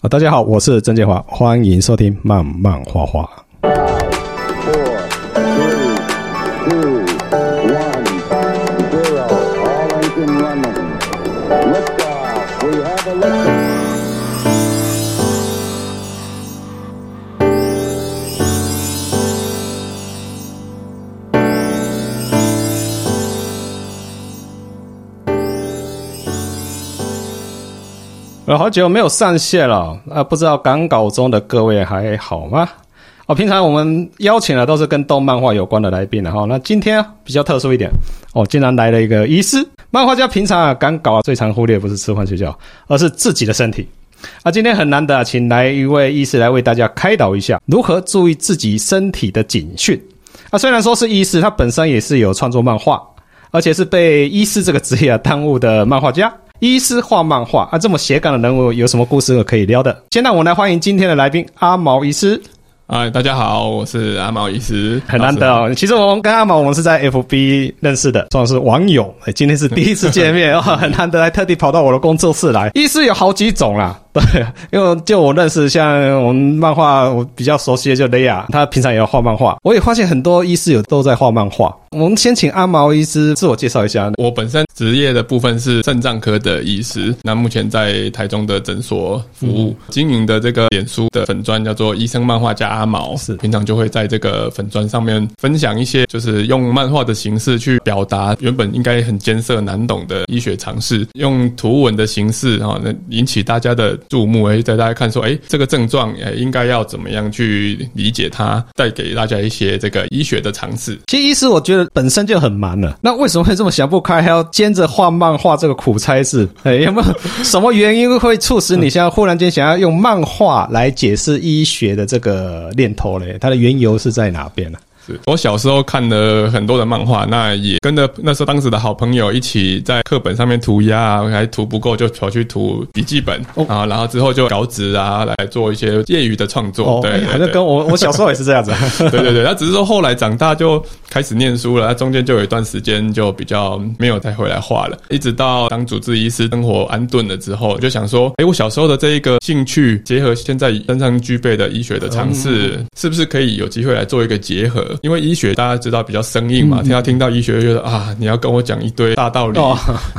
啊，大家好，我是曾建华，欢迎收听漫漫画画。好久没有上线了，啊，不知道赶稿中的各位还好吗？哦，平常我们邀请的都是跟动漫画有关的来宾的哈，那今天比较特殊一点，哦，竟然来了一个医师。漫画家平常啊赶稿啊最常忽略不是吃饭睡觉，而是自己的身体。啊，今天很难得，请来一位医师来为大家开导一下如何注意自己身体的警讯。啊，虽然说是医师，他本身也是有创作漫画，而且是被医师这个职业啊耽误的漫画家。医师画漫画啊，这么斜杠的人物有什么故事可以聊的？先让我们来欢迎今天的来宾阿毛医师。嗨，大家好，我是阿毛医师，很难得哦。其实我们跟阿毛，我们是在 FB 认识的，算是网友。哎，今天是第一次见面 哦，很难得，还特地跑到我的工作室来。医师有好几种啦。对，因为就我认识，像我们漫画，我比较熟悉的就雷亚，他平常也要画漫画。我也发现很多医师有都在画漫画。我们先请阿毛医师自我介绍一下。我本身职业的部分是肾脏科的医师，那目前在台中的诊所服务，嗯、经营的这个脸书的粉砖叫做“医生漫画家阿毛”，是平常就会在这个粉砖上面分享一些，就是用漫画的形式去表达原本应该很艰涩难懂的医学常识，用图文的形式啊，那引起大家的。注目哎，带大家看说，哎，这个症状哎，应该要怎么样去理解它，带给大家一些这个医学的常识。其实医师我觉得本身就很忙了，那为什么会这么想不开，还要兼着画漫画这个苦差事？哎，有没有什么原因会促使你现在忽然间想要用漫画来解释医学的这个念头嘞？它的缘由是在哪边呢？我小时候看了很多的漫画，那也跟着那时候当时的好朋友一起在课本上面涂鸦啊，还涂不够就跑去涂笔记本啊，然后之后就稿纸啊来做一些业余的创作。对，反正跟我我小时候也是这样子。对对对，那只是说后来长大就开始念书了，那中间就有一段时间就比较没有再回来画了，一直到当主治医师，生活安顿了之后，就想说，哎，我小时候的这一个兴趣，结合现在身上具备的医学的尝试，是不是可以有机会来做一个结合？因为医学大家知道比较生硬嘛，听到听到医学就觉得啊，你要跟我讲一堆大道理，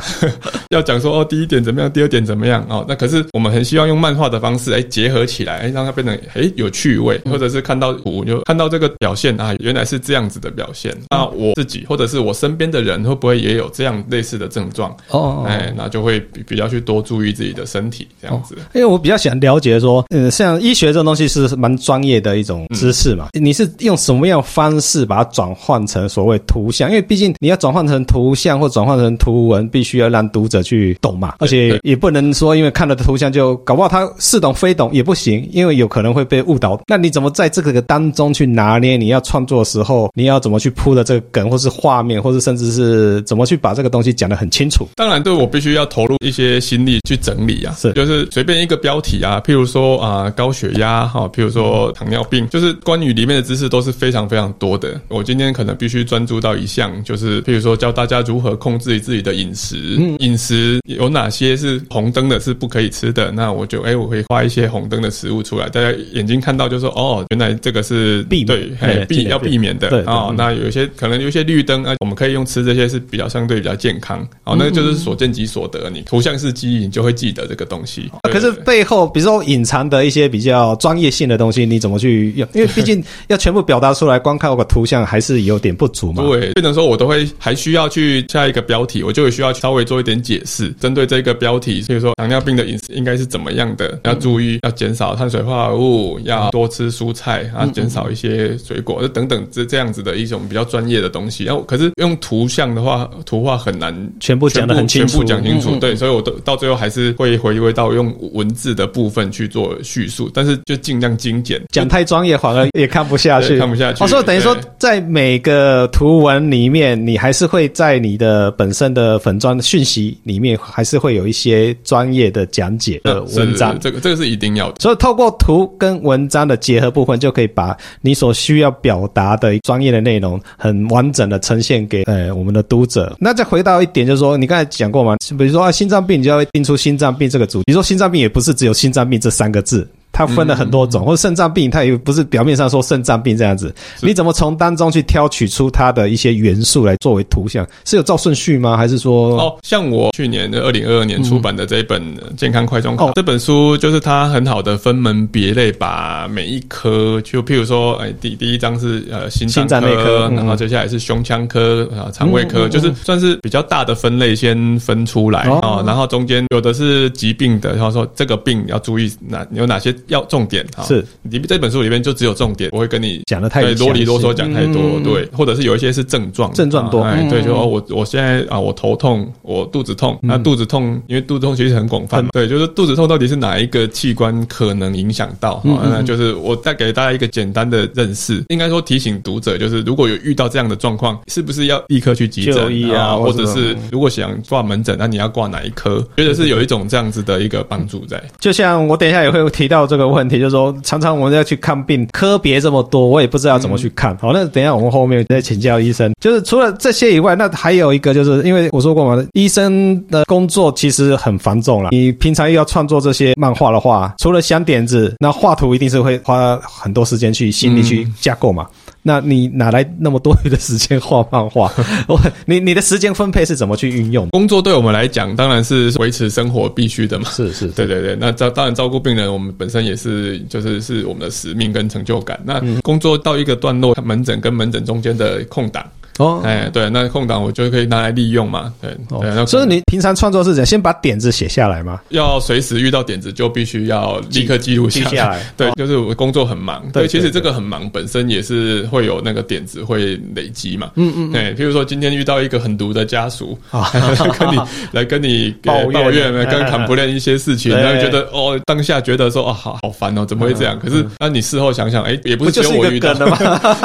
要讲说哦，第一点怎么样，第二点怎么样哦。那可是我们很希望用漫画的方式来结合起来，哎，让它变成哎有趣味，或者是看到图就看到这个表现啊，原来是这样子的表现。那我自己或者是我身边的人会不会也有这样类似的症状？哦，哎，那就会比比较去多注意自己的身体这样子。因为我比较想了解说，嗯，像医学这种东西是蛮专业的一种知识嘛，你是用什么样方式把它转换成所谓图像，因为毕竟你要转换成图像或转换成图文，必须要让读者去懂嘛，而且也不能说因为看了图像就搞不好他似懂非懂也不行，因为有可能会被误导。那你怎么在这个当中去拿捏？你要创作的时候，你要怎么去铺的这个梗，或是画面，或是甚至是怎么去把这个东西讲得很清楚？当然，对我必须要投入一些心力去整理啊，是就是随便一个标题啊，譬如说啊、呃、高血压哈，譬如说糖尿病，就是关于里面的知识都是非常非常多的。我今天可能必须专注到一项，就是譬如说教大家如何控制自己的饮食，饮食有哪些是红灯的，是不可以吃的。那我就哎、欸，我会画一些红灯的食物出来，大家眼睛看到就说哦，原来这个是避对，避要避免的啊。那有一些可能有一些绿灯啊，我们可以用吃这些是比较相对比较健康。哦，那个就是所见即所得，你图像式记忆，你就会记得这个东西。可是背后，比如说隐藏的一些比较专业性的东西，你怎么去用？因为毕竟要全部表达出来，光看个图像还是。有点不足嘛？对，变成说我都会还需要去下一个标题，我就需要稍微做一点解释，针对这个标题，所以说糖尿病的饮食应该是怎么样的？要注意，要减少碳水化合物，要多吃蔬菜啊，减少一些水果，等等这这样子的一种比较专业的东西。然后，可是用图像的话，图画很难全部讲的很清楚，全部讲清楚。对，所以我都到最后还是会回归到用文字的部分去做叙述，但是就尽量精简。讲太专业反而也看不下去，看不下去。我说等于说，在每个图文里面，你还是会在你的本身的粉专讯息里面，还是会有一些专业的讲解的文章。这个这个是一定要的。所以透过图跟文章的结合部分，就可以把你所需要表达的专业的内容，很完整的呈现给呃我们的读者。那再回到一点，就是说你刚才讲过嘛，比如说啊心脏病，你就要定出心脏病这个主题。比如说心脏病也不是只有心脏病这三个字。它分了很多种，或者肾脏病，它也不是表面上说肾脏病这样子。你怎么从当中去挑取出它的一些元素来作为图像？是有照顺序吗？还是说？哦，像我去年的二零二二年出版的这一本《健康快中考》这本书，就是它很好的分门别类，把每一科，就譬如说，哎，第第一章是呃心脏内科，然后接下来是胸腔科啊、肠胃科，就是算是比较大的分类先分出来啊，然后中间有的是疾病的，然后说这个病要注意哪有哪些。要重点哈，是你这本书里面就只有重点，我会跟你讲的太啰里啰嗦讲太多，对，或者是有一些是症状，症状多，哎，对，就哦，我我现在啊，我头痛，我肚子痛，那肚子痛，因为肚子痛其实很广泛，对，就是肚子痛到底是哪一个器官可能影响到？那就是我再给大家一个简单的认识，应该说提醒读者，就是如果有遇到这样的状况，是不是要立刻去急诊啊？或者是如果想挂门诊，那你要挂哪一科？觉得是有一种这样子的一个帮助在。就像我等一下也会提到。这个问题就是说，常常我们要去看病，科别这么多，我也不知道怎么去看。好，那等一下我们后面再请教医生。就是除了这些以外，那还有一个，就是因为我说过嘛，医生的工作其实很繁重了。你平常又要创作这些漫画的话，除了想点子，那画图一定是会花很多时间去心力去架构嘛。那你哪来那么多余的时间画漫画？我你你的时间分配是怎么去运用？工作对我们来讲当然是维持生活必须的嘛。是是，对对对。那照当然照顾病人，我们本身也是就是是我们的使命跟成就感。那工作到一个段落，门诊跟门诊中间的空档。哦，哎，对，那空档我就可以拿来利用嘛，对，哦、对，那所以你平常创作是怎样？先把点子写下来吗？要随时遇到点子就必须要立刻记录下，下来。对，哦、就是我工作很忙，对，对其实这个很忙本身也是会有那个点子会累积嘛，嗯嗯，对，譬如说今天遇到一个很毒的家属，啊、跟你来跟你抱怨，抱怨 跟 complain 一些事情，然后觉得哦，当下觉得说哦，好好烦哦，怎么会这样？可是那你事后想想，哎，也不是只有我遇到。的嘛，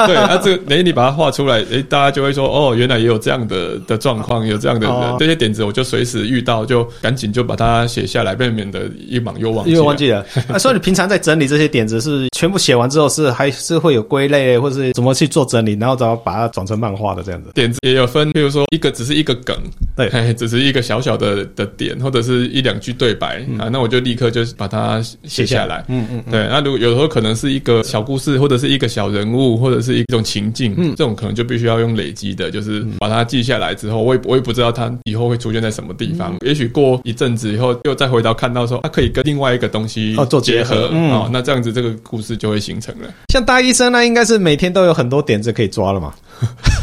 对，那这个哎，你把它画出来，哎，大家就会说哦，原来也有这样的的状况，有这样的人这些点子，我就随时遇到就赶紧就把它写下来，避免得一忙又忘记。又忘记了。那 所以你平常在整理这些点子，是全部写完之后，是还是会有归类，或是怎么去做整理，然后怎么把它转成漫画的这样子？点子也有分，比如说一个只是一个梗，对，只是一个小小的的点，或者是一两句对白啊，那我就立刻就把它写下来。嗯嗯，对。那如果有时候可能是一个小故事，或者是一个小人物，或者是一种情境，嗯，这种可能就必须要用累积的，就是。把它记下来之后，我也我也不知道它以后会出现在什么地方。嗯、也许过一阵子以后，又再回到看到说，它可以跟另外一个东西做结合，哦，嗯、哦，那这样子这个故事就会形成了。像大医生，那应该是每天都有很多点子可以抓了嘛。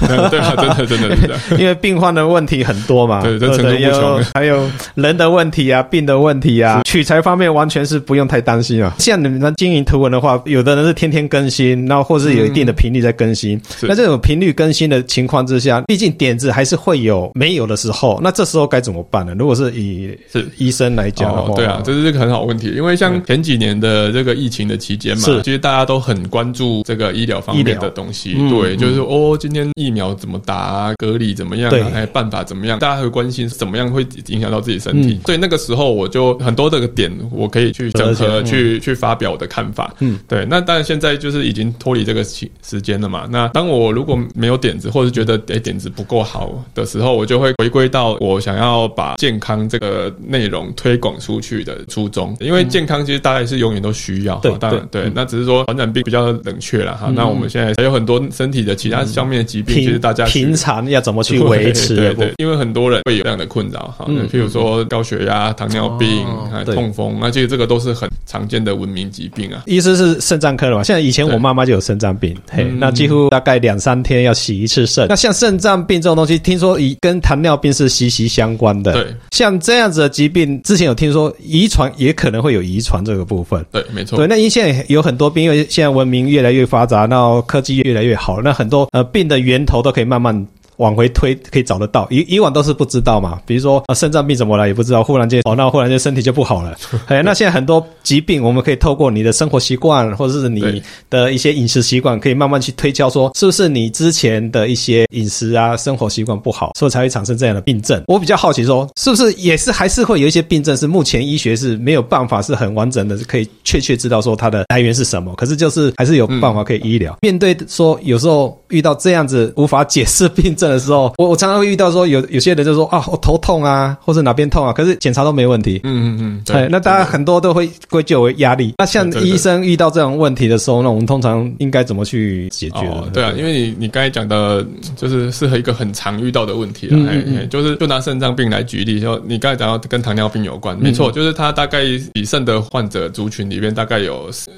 对啊，真的真的 真的，因为病患的问题很多嘛，对，这层出不穷。还有人的问题啊，病的问题啊，取材方面完全是不用太担心啊。像你们经营图文的话，有的人是天天更新，然后或是有一定的频率在更新。那这种频率更新的情况之下，毕竟点子还是会有没有的时候，那这时候该怎么办呢？如果是以是医生来讲的话，对啊，这是一个很好问题。因为像前几年的这个疫情的期间嘛，其实大家都很关注这个医疗方面的东西，对，就是哦。今天疫苗怎么打啊？隔离怎么样啊？还有办法怎么样？大家会关心怎么样会影响到自己身体。嗯、所以那个时候我就很多这个点，我可以去整合，嗯、去去发表我的看法。嗯，对。那当然现在就是已经脱离这个时时间了嘛。那当我如果没有点子，或是觉得诶点子不够好的时候，我就会回归到我想要把健康这个内容推广出去的初衷。因为健康其实大家是永远都需要。对，当然对。那只是说传染病比较冷却了哈。嗯、那我们现在还有很多身体的其他方面。的疾病其实大家平常要怎么去维持？对对，因为很多人会有这样的困扰哈，嗯譬如说高血压、糖尿病、痛风，那其实这个都是很常见的文明疾病啊。医师是肾脏科的嘛？现在以前我妈妈就有肾脏病，嘿，那几乎大概两三天要洗一次肾。那像肾脏病这种东西，听说以跟糖尿病是息息相关的。对，像这样子的疾病，之前有听说遗传也可能会有遗传这个部分。对，没错。对，那因为现在有很多病，因为现在文明越来越发达，那科技越来越好，那很多呃病。的源头都可以慢慢往回推可以找得到，以以往都是不知道嘛。比如说啊，肾脏病怎么了也不知道，忽然间哦，那忽然间身体就不好了。哎，那现在很多疾病，我们可以透过你的生活习惯，或者是你的一些饮食习惯，可以慢慢去推敲说，是不是你之前的一些饮食啊、生活习惯不好，所以才会产生这样的病症。我比较好奇说，是不是也是还是会有一些病症是目前医学是没有办法是很完整的，可以确切知道说它的来源是什么？可是就是还是有办法可以医疗。嗯、面对说有时候遇到这样子无法解释病症的时候，我我常常会遇到说有有些人就说啊，我头痛啊，或者哪边痛啊，可是检查都没问题。嗯嗯嗯，对。那大家很多都会归咎为压力。那像医生遇到这种问题的时候，那我们通常应该怎么去解决？哦、对啊，因为你你刚才讲的，就是适合一个很常遇到的问题了。哎、嗯嗯，就是就拿肾脏病来举例，就你刚才讲到跟糖尿病有关，没错，就是他大概以肾的患者族群里面，大概有四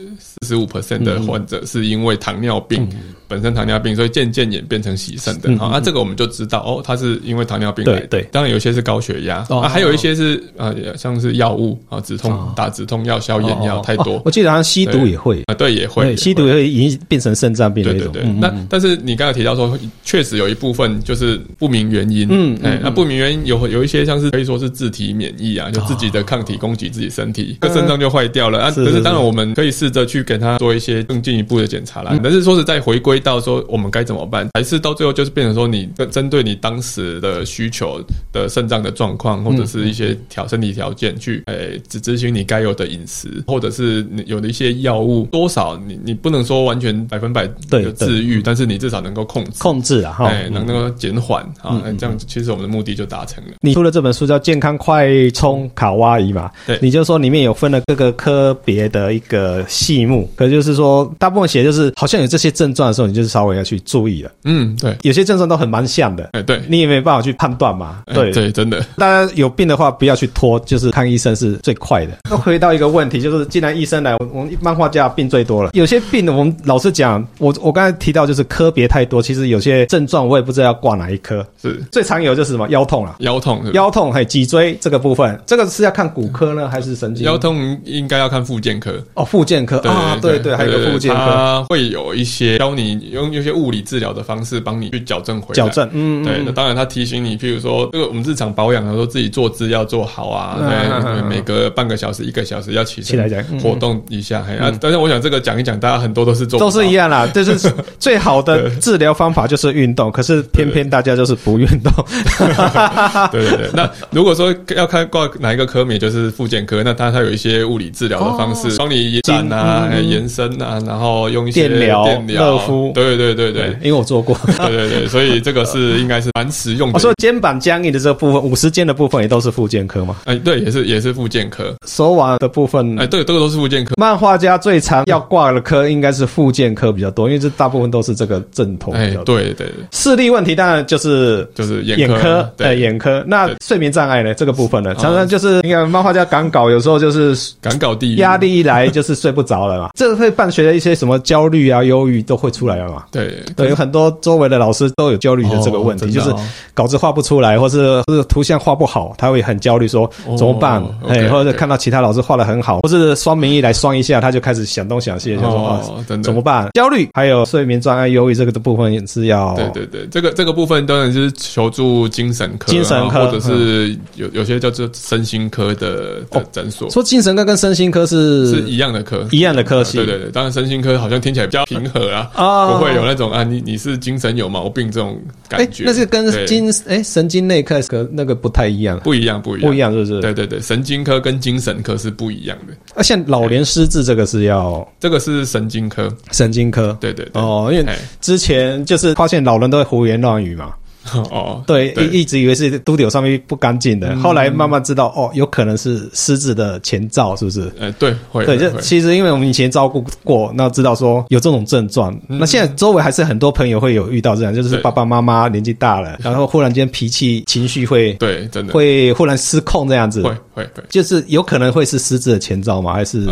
十五 percent 的患者是因为糖尿病。本身糖尿病，所以渐渐演变成洗肾的。好、嗯，那、这个我们就知道哦，他是因为糖尿病来的。对对，当然有些是高血压、哦、啊，还有一些是啊、呃，像是药物啊，止痛、哦、打止痛药、消炎药太多、哦。我记得好像吸毒也会啊，对，也会，吸毒也会已经变成肾脏病的一种。对对对，嗯、那但是你刚才提到说，确实有一部分就是不明原因。嗯，哎、嗯，那不明原因有有一些像是可以说是自体免疫啊，就自己的抗体攻击自己身体，个肾脏就坏掉了啊。可是当然我们可以试着去给他做一些更进一步的检查啦。但是说是在回归到说我们。该怎么办？还是到最后就是变成说，你针对你当时的需求的肾脏的状况，或者是一些条身体条件去，诶，只执行你该有的饮食，或者是你有的一些药物，多少你你不能说完全百分百的治愈，但是你至少能够控制控制啊，哎，能够减缓啊，这样其实我们的目的就达成了。你出了这本书叫《健康快充卡哇伊》嘛？对，你就说里面有分了各个科别的一个细目，可就是说大部分写就是好像有这些症状的时候，你就是稍微要去。注意了，嗯，对，有些症状都很蛮像的，哎，对，你也没办法去判断嘛，对。对，真的，大家有病的话不要去拖，就是看医生是最快的。那回到一个问题，就是既然医生来，我们漫画家病最多了，有些病我们老实讲，我我刚才提到就是科别太多，其实有些症状我也不知道要挂哪一科，是。最常有就是什么？腰痛啊，腰痛，腰痛还有脊椎这个部分，这个是要看骨科呢还是神经？腰痛应该要看附件科。哦，附件科啊，对对，还有个复健科，它会有一些教你用一些物理。治疗的方式帮你去矫正回来，矫正，嗯，对，那当然他提醒你，譬如说这个我们日常保养的时候，自己坐姿要做好啊，对，每隔半个小时、一个小时要起起来讲活动一下，哎，但是我想这个讲一讲，大家很多都是做，都是一样啦，就是 最好的治疗方法就是运动，可是偏偏大家就是不运动，对对对。那如果说要看挂哪一个科也，就是复健科，那他他有一些物理治疗的方式，帮你延展啊、延伸啊，然后用一些电疗、热敷，对对对对。因为我做过，对对对，所以这个是应该是蛮实用的。我说肩膀僵硬的这个部分，五十肩的部分也都是附件科嘛？哎，对，也是也是附件科。手腕的部分，哎，对，这个都是附件科。漫画家最常要挂的科应该是附件科比较多，因为这大部分都是这个正统。哎，对对。视力问题当然就是就是眼科，对眼科。那睡眠障碍呢？这个部分呢，常常就是你看漫画家赶稿，有时候就是赶稿第一，压力一来就是睡不着了嘛。这会伴随着一些什么焦虑啊、忧郁都会出来了嘛？对对。有很多周围的老师都有焦虑的这个问题，就是稿子画不出来，或是或是图像画不好，他会很焦虑，说怎么办？哎，或者看到其他老师画的很好，或是双名义来双一下，他就开始想东想西，就说啊，怎么办？焦虑还有睡眠障碍、忧郁这个的部分也是要对对对，这个这个部分当然就是求助精神科、精神科，或者是有有些叫做身心科的的诊所。说精神科跟身心科是是一样的科，一样的科系。对对对，当然身心科好像听起来比较平和啊，不会有那种啊，你你是精神有毛病这种感觉，欸、那是跟精哎神经内科和那个不太一样，不一样，不一样，不一样，是不是？对对对，神经科跟精神科是不一样的。啊，像老年失智这个是要，这个是神经科，神经科，对对对，哦，因为之前就是发现老人都会胡言乱语嘛。哦，对，一一直以为是肚子上面不干净的，后来慢慢知道，哦，有可能是失智的前兆，是不是？哎，对，会，对，就其实因为我们以前照顾过，那知道说有这种症状，那现在周围还是很多朋友会有遇到这样，就是爸爸妈妈年纪大了，然后忽然间脾气情绪会，对，真的。会忽然失控这样子，会会会，就是有可能会是失智的前兆吗？还是？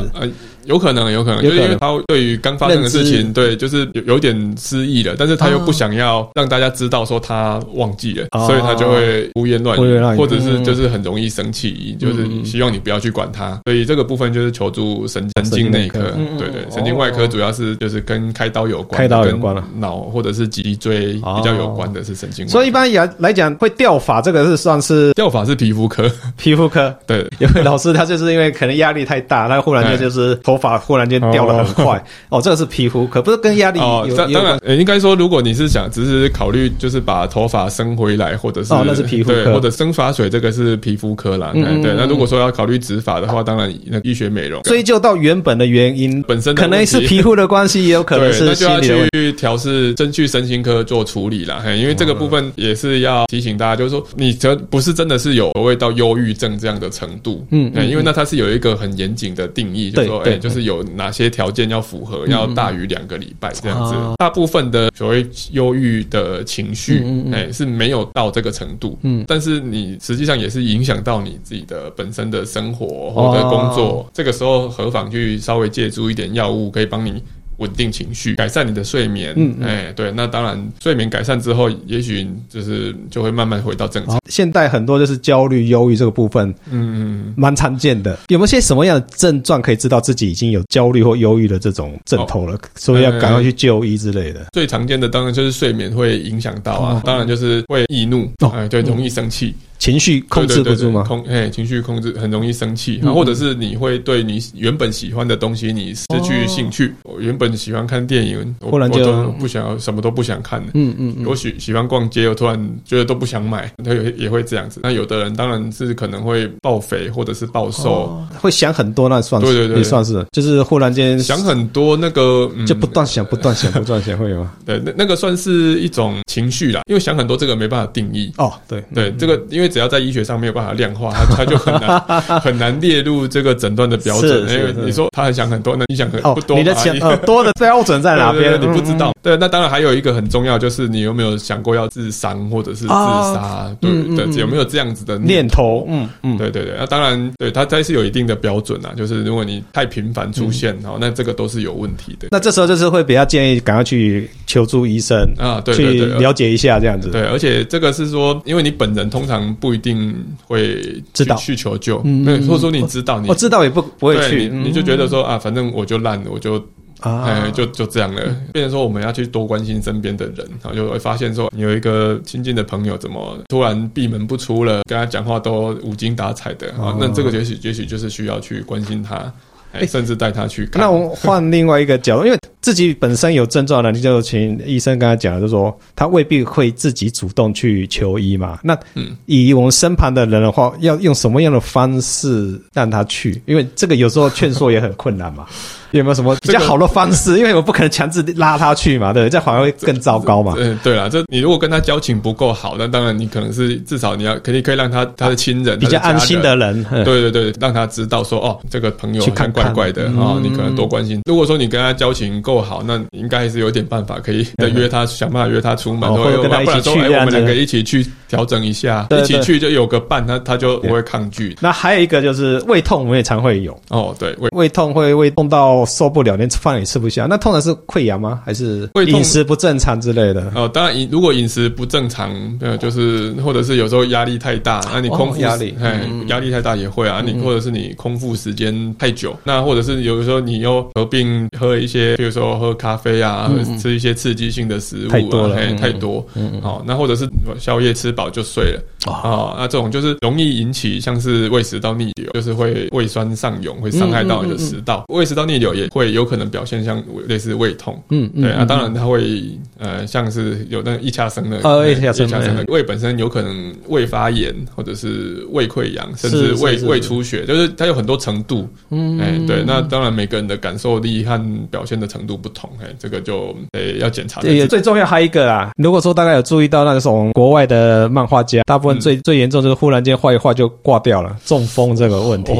有可能，有可能，就是因为他对于刚发生的事情，对，就是有有点失忆了，但是他又不想要让大家知道说他忘记了，所以他就会胡言乱语，或者是就是很容易生气，就是希望你不要去管他。所以这个部分就是求助神神经内科，对对，神经外科主要是就是跟开刀有关，开刀有关了，脑或者是脊椎比较有关的是神经。所以一般来来讲，会掉发这个是算是掉发是皮肤科，皮肤科。对，因为老师他就是因为可能压力太大，他忽然间就是头发忽然间掉的很快 哦，这个是皮肤，可不是跟压力哦。当然，应该说，如果你是想只是考虑就是把头发生回来，或者是哦，那是皮肤科，或者生发水，这个是皮肤科啦。对，那如果说要考虑植发的话，当然那医学美容追究到原本的原因，本身可能是皮肤的关系，也有可能是心理的问题。去调试，真去身心科做处理啦。因为这个部分也是要提醒大家，就是说你这不是真的是有所谓到忧郁症这样的程度，嗯，因为那它是有一个很严谨的定义，就是说，哎，就是有哪些条件要符合，要大于两个礼拜这样子。大部分的所谓忧郁的情绪，哎，是没有到这个程度，嗯，但是你实际上也是影响到你自己的本身的生活或者工作，这个时候何妨去稍微借助一点药物，可以帮你。稳定情绪，改善你的睡眠。嗯，哎、欸，对，那当然，睡眠改善之后，也许就是就会慢慢回到正常。现在很多就是焦虑、忧郁这个部分，嗯，蛮常见的。有没有些什么样的症状可以知道自己已经有焦虑或忧郁的这种症头了？哦、所以要赶快去就医之类的。欸、最常见的当然就是睡眠会影响到啊，哦、当然就是会易怒，哎、哦欸，对，容易生气。嗯情绪控制不住吗？控，哎，情绪控制很容易生气，或者是你会对你原本喜欢的东西你失去兴趣。哦原本喜欢看电影，忽然就不想要，什么都不想看了。嗯嗯嗯。我喜喜欢逛街，我突然觉得都不想买，他也也会这样子。那有的人当然是可能会暴肥或者是暴瘦，会想很多，那算是对对对，也算是，就是忽然间想很多，那个就不断想、不断想、不断想，会有吗？对，那那个算是一种情绪啦，因为想很多这个没办法定义。哦，对对，这个因为只要在医学上没有办法量化，它 它就很难很难列入这个诊断的标准。因为你说他很想很多，那你想很不多，你的想多的标准在哪边？你不知道。对，那当然还有一个很重要，就是你有没有想过要自伤或者是自杀？对对，有没有这样子的念头？嗯嗯，对对对。那当然，对它它是有一定的标准啊。就是如果你太频繁出现，哦，那这个都是有问题的。那这时候就是会比较建议赶快去求助医生啊，对，去了解一下这样子。对，而且这个是说，因为你本人通常不一定。会知道去求救，对，或者说你知道，你我知道也不不会去，你就觉得说啊，反正我就烂了，我就哎，就就这样了。变成说我们要去多关心身边的人，然后就会发现说，你有一个亲近的朋友怎么突然闭门不出了，跟他讲话都无精打采的啊，那这个也许也许就是需要去关心他。哎，甚至带他去看。那我换另外一个角度，因为自己本身有症状的，你就请医生跟他讲，就说他未必会自己主动去求医嘛。那以我们身旁的人的话，要用什么样的方式让他去？因为这个有时候劝说也很困难嘛。有没有什么比较好的方式？因为我不可能强制拉他去嘛，对，这反而会更糟糕嘛。嗯，对啦，这你如果跟他交情不够好，那当然你可能是至少你要肯定可以让他他的亲人比较安心的人，对对对，让他知道说哦，这个朋友去看怪怪的啊，你可能多关心。如果说你跟他交情够好，那应该还是有点办法可以约他，想办法约他出门，或者跟他一起去，我们两个一起去调整一下，一起去就有个伴，他他就不会抗拒。那还有一个就是胃痛，我们也常会有哦，对，胃胃痛会胃痛到受不了，连。饭也吃不下，那痛的是溃疡吗？还是饮食不正常之类的？哦，当然，饮如果饮食不正常，呃，就是或者是有时候压力太大，那你空腹压力，哎，压力太大也会啊。你或者是你空腹时间太久，那或者是有的时候你又合并喝一些，比如说喝咖啡啊，吃一些刺激性的食物，太多了，太多。好，那或者是宵夜吃饱就睡了。啊，那这种就是容易引起像是胃食道逆流，就是会胃酸上涌，会伤害到你的食道。胃食道逆流也会有可能。表现像类似胃痛，嗯，对啊，当然它会呃，像是有那一掐生的，呃，一掐生的胃本身有可能胃发炎，或者是胃溃疡，甚至胃胃出血，就是它有很多程度，嗯，哎，对，那当然每个人的感受力和表现的程度度不同，哎，这个就诶要检查。对，最重要还有一个啊，如果说大家有注意到那种国外的漫画家，大部分最、嗯、最严重就是忽然间画一画就挂掉了，中风这个问题。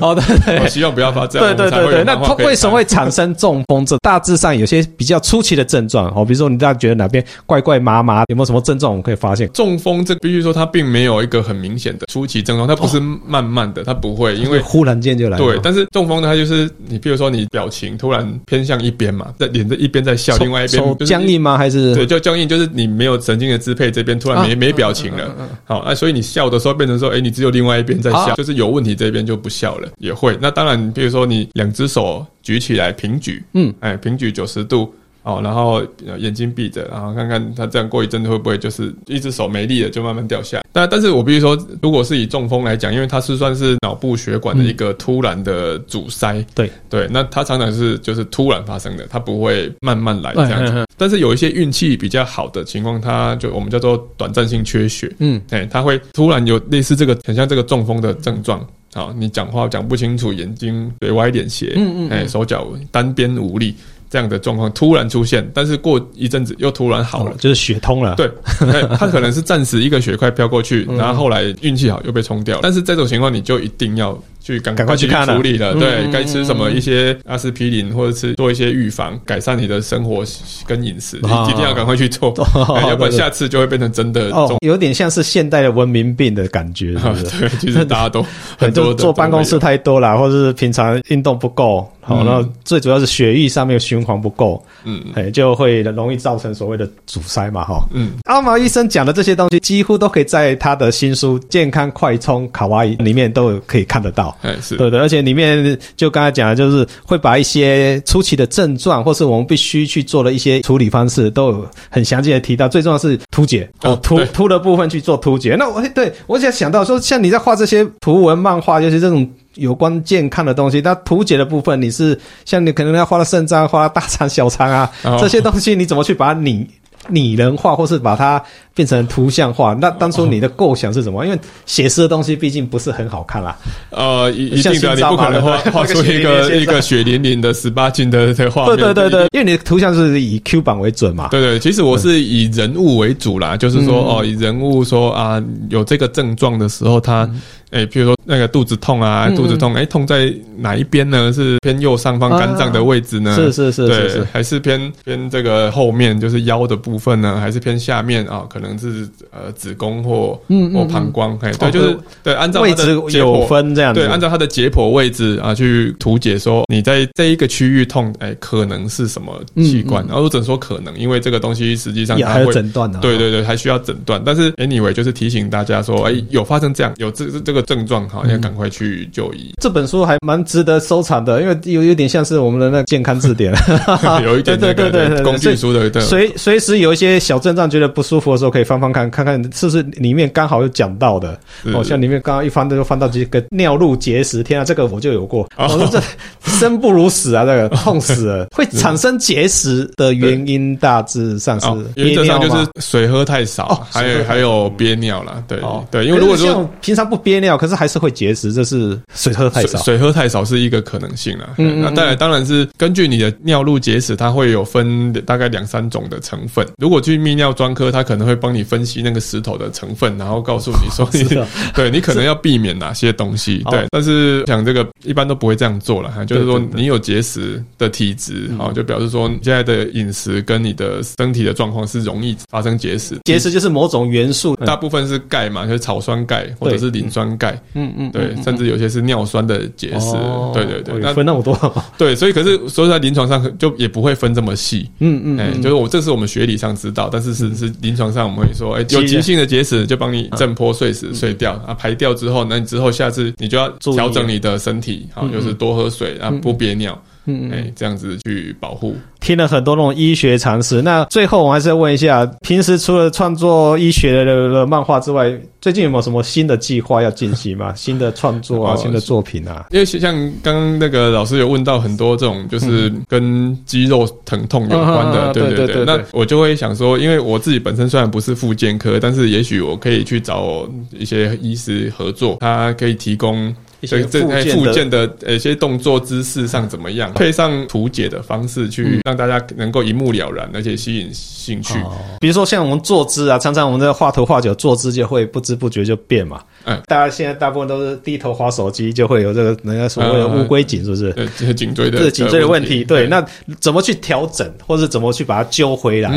哦，对 对，我希望不要发这样。对对对对，那为什么会产生中风？这大致上有些比较初期的症状，哦，比如说你大家觉得哪边怪怪麻麻，有没有什么症状我们可以发现？中风这必须说它并没有一个很明显的初期症状，它不是慢慢的，它不会，因为忽然间就来。对，但是中风呢，它就是你比如说你表情突然偏向一边嘛，在脸的一边在笑，另外一边僵硬吗？还是对，就僵硬，就是你没有神经的支配，这边突然没没表情了。好，那所以你笑的时候变成说，哎，你只有另外一边在笑，就是有问题这边就不笑了，也会。那当然，比如说你两只手举起来平举，嗯，哎，平举九十度。哦，然后眼睛闭着，然后看看他这样过一阵子会不会就是一只手没力了，就慢慢掉下来。但但是我必须说，如果是以中风来讲，因为它是算是脑部血管的一个突然的阻塞，嗯、对对，那它常常是就是突然发生的，它不会慢慢来这样子。但是有一些运气比较好的情况，它就我们叫做短暂性缺血，嗯，哎，它会突然有类似这个很像这个中风的症状。好，你讲话讲不清楚，眼睛对歪点斜，嗯嗯，哎，手脚单边无力。这样的状况突然出现，但是过一阵子又突然好了，就是血通了。对，他可能是暂时一个血块飘过去，然后后来运气好又被冲掉了。但是这种情况你就一定要。去赶快去处理了，对，该吃什么一些阿司匹林，或者是做一些预防，改善你的生活跟饮食，一定要赶快去做，要不然下次就会变成真的哦，有点像是现代的文明病的感觉，对，其实大家都 很多坐办公室太多了，或者是平常运动不够，好，然后最主要是血液上面循环不够，嗯，哎，就会容易造成所谓的阻塞嘛，哈，嗯，阿毛医生讲的这些东西，几乎都可以在他的新书《健康快充卡哇伊》里面都有可以看得到。哎，是对的，而且里面就刚才讲的，就是会把一些初期的症状，或是我们必须去做的一些处理方式，都有很详细的提到。最重要是图解哦，图图的部分去做图解。那我对我想想到说，像你在画这些图文漫画，就是这种有关健康的东西，那图解的部分，你是像你可能要画到肾脏、画大肠、小肠啊这些东西，你怎么去把你拟 拟人化，或是把它变成图像化？那当初你的构想是什么？因为写实的东西毕竟不是很好看啦。呃，一一定的，你不可能画画出一个一个血淋淋的十八禁的这画面。对对对对，因为你的图像是以 Q 版为准嘛。对对，其实我是以人物为主啦，就是说哦，以人物说啊，有这个症状的时候，他。哎，譬如说那个肚子痛啊，肚子痛，哎，痛在哪一边呢？是偏右上方肝脏的位置呢？是是是，对，还是偏偏这个后面，就是腰的部分呢？还是偏下面啊？可能是呃子宫或或膀胱，哎，对，就是对，按照它的解剖分这样，对，按照它的解剖位置啊去图解说你在这一个区域痛，哎，可能是什么器官？然后我只能说可能，因为这个东西实际上还有诊断的，对对对，还需要诊断。但是 anyway 就是提醒大家说，哎，有发生这样，有这这个。症状好，要赶快去就医。这本书还蛮值得收藏的，因为有有点像是我们的那健康字典，有一点对对对对工具书的。随随时有一些小症状觉得不舒服的时候，可以翻翻看，看看是不是里面刚好有讲到的。哦，像里面刚刚一翻就翻到这个尿路结石，天啊，这个我就有过。我说这 生不如死啊，这个痛死了。会产生结石的原因大致上是原则上就是水喝太少，还有还有憋尿了。对对，因为如果说平常不憋尿。可是还是会结石，这是水喝太少。水喝太少是一个可能性啊。嗯，那当然当然是根据你的尿路结石，它会有分大概两三种的成分。如果去泌尿专科，他可能会帮你分析那个石头的成分，然后告诉你说你，你对你可能要避免哪些东西。对，但是讲这个一般都不会这样做了哈。就是说你有结石的体质，好，就表示说你现在的饮食跟你的身体的状况是容易发生结石。结石就是某种元素，大部分是钙嘛，就是草酸钙或者是磷酸钙。嗯嗯，对，甚至有些是尿酸的结石，对对对，那分那么多，对，所以可是所以在临床上就也不会分这么细，嗯嗯，哎，就是我这是我们学理上知道，但是是是临床上我们会说，哎，有急性的结石就帮你震破碎石碎掉啊，排掉之后，那你之后下次你就要调整你的身体，好，就是多喝水啊，不憋尿。嗯，哎，这样子去保护，听了很多那种医学常识。那最后我还是要问一下，平时除了创作医学的的漫画之外，最近有没有什么新的计划要进行吗？新的创作啊，新的作品啊？因为像刚刚那个老师有问到很多这种，就是跟肌肉疼痛有关的，对对对。那我就会想说，因为我自己本身虽然不是复健科，但是也许我可以去找一些医师合作，他可以提供。一些附件的呃一些动作姿势上怎么样，配上图解的方式去让大家能够一目了然，而且吸引兴趣。比如说像我们坐姿啊，常常我们在画图画久，坐姿就会不知不觉就变嘛。嗯，大家现在大部分都是低头划手机，就会有这个人家所谓的乌龟颈，是不是？对，这是颈椎的，是颈椎的问题。对，那怎么去调整，或者怎么去把它揪回来？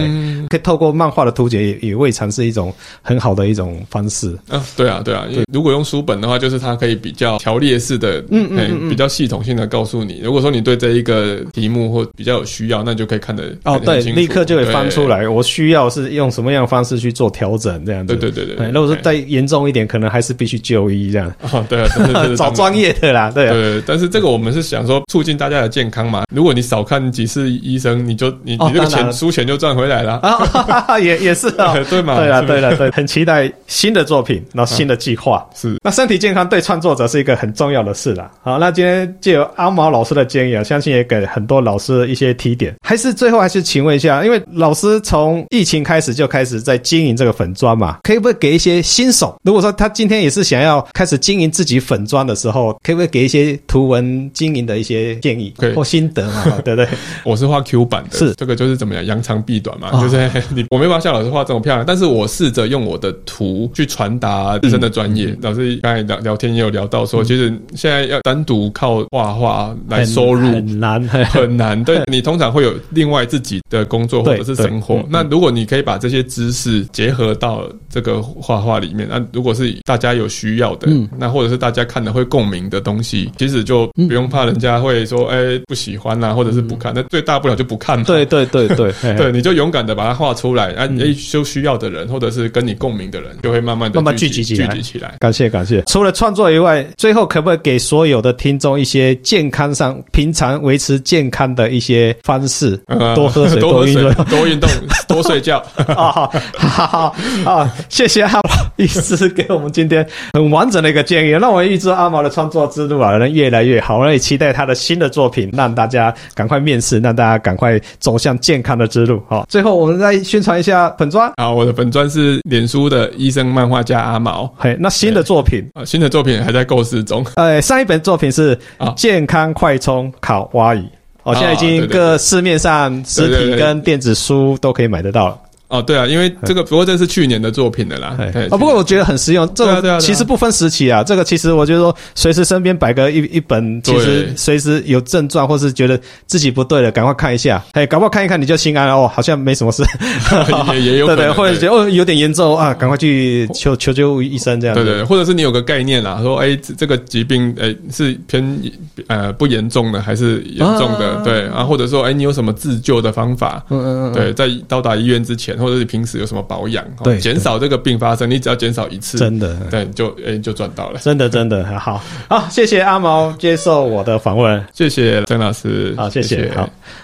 可以透过漫画的图解，也也未尝是一种很好的一种方式。嗯，对啊，对啊。如果用书本的话，就是它可以比较条列式的，嗯嗯，比较系统性的告诉你。如果说你对这一个题目或比较有需要，那就可以看得哦，对，立刻就会翻出来。我需要是用什么样的方式去做调整，这样子。对对对对。如果说再严重一点，可能还是必须就医这样。哦，对啊，找专业的啦，对。啊对，但是这个我们是想说促进大家的健康嘛。如果你少看几次医生，你就你你这个钱输钱就赚回来了 啊。也也是啊，对嘛？对了对了对，很期待新的作品，然后新的计划。是。那身体健康对创作者是一个很重要的事啦。好，那今天借由阿毛老师的建议啊，相信也给很多老师一些提点。还是最后还是请问一下，因为老师从疫情开始就开始在经营这个粉砖嘛，可以不可以给一些新手？如果说他今天也是想要开始经营自己粉砖的时候，可以不可以给一些图文经营的一些建议或心得嘛？对不对？我是画 Q 版的，是这个就是怎么样，扬长避短嘛，就是 你我没办法像老师画这么漂亮，但是我试着用我的图去传达自身的专业。老师刚才聊聊天也有聊到说，其实现在要单独靠画画来收入很难很难。对，你通常会有另外自己的工作或者是生活。那如果你可以把这些知识结合到这个画画里面，那如果是大家有需要的，那或者是大家看了会共鸣的东西，其实就不用怕人家会说哎不喜欢啊，或者是不看。那最大不了就不看嘛。对对对对 对，你就勇敢的把它画出来。哎，就需要的人或者是跟你共鸣的人，就会慢慢的慢慢聚集起来。聚集起来。感谢感谢。除了创作以外，最后可不可以给所有的听众一些健康上平常维持健康的一些方式？多喝水，多运动，多运动，多睡觉。啊，好好好，谢谢阿毛医师给我们今天很完整的一个建议。让我预知阿毛的创作之路啊，能越来越好。我也期待他的新的作品，让大家赶快面试，让大家赶快走向健康的之路。好，最后我们再宣传一下粉专。啊，我的粉专是脸书的医生漫画家阿毛。嘿，那新的作品啊，新的作品还在构思中。呃，上一本作品是健康快充卡哇伊。哦，现在已经各市面上实体跟电子书都可以买得到了。哦，对啊，因为这个不过这是去年的作品的啦。对，不过我觉得很实用。这个其实不分时期啊，这个其实我觉得说，随时身边摆个一一本，其实随时有症状或是觉得自己不对了，赶快看一下。哎，搞不好看一看你就心安了哦，好像没什么事。也也有对对，或者觉得哦有点严重啊，赶快去求求救医生这样。对对，或者是你有个概念啦，说哎这个疾病哎是偏呃不严重的还是严重的？对啊，或者说哎你有什么自救的方法？嗯嗯嗯，对，在到达医院之前。或者是平时有什么保养，对，减少这个病发生，你只要减少一次，真的，对，就诶、欸、就赚到了，真的真的很好，好，谢谢阿毛接受我的访问，谢谢曾老师，好，谢谢，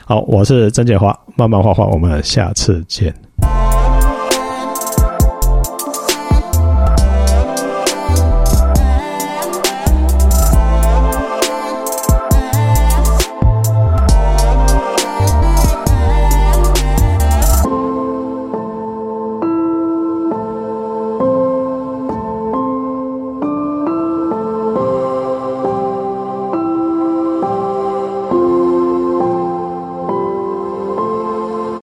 好，我是曾建华，慢慢画画，我们下次见。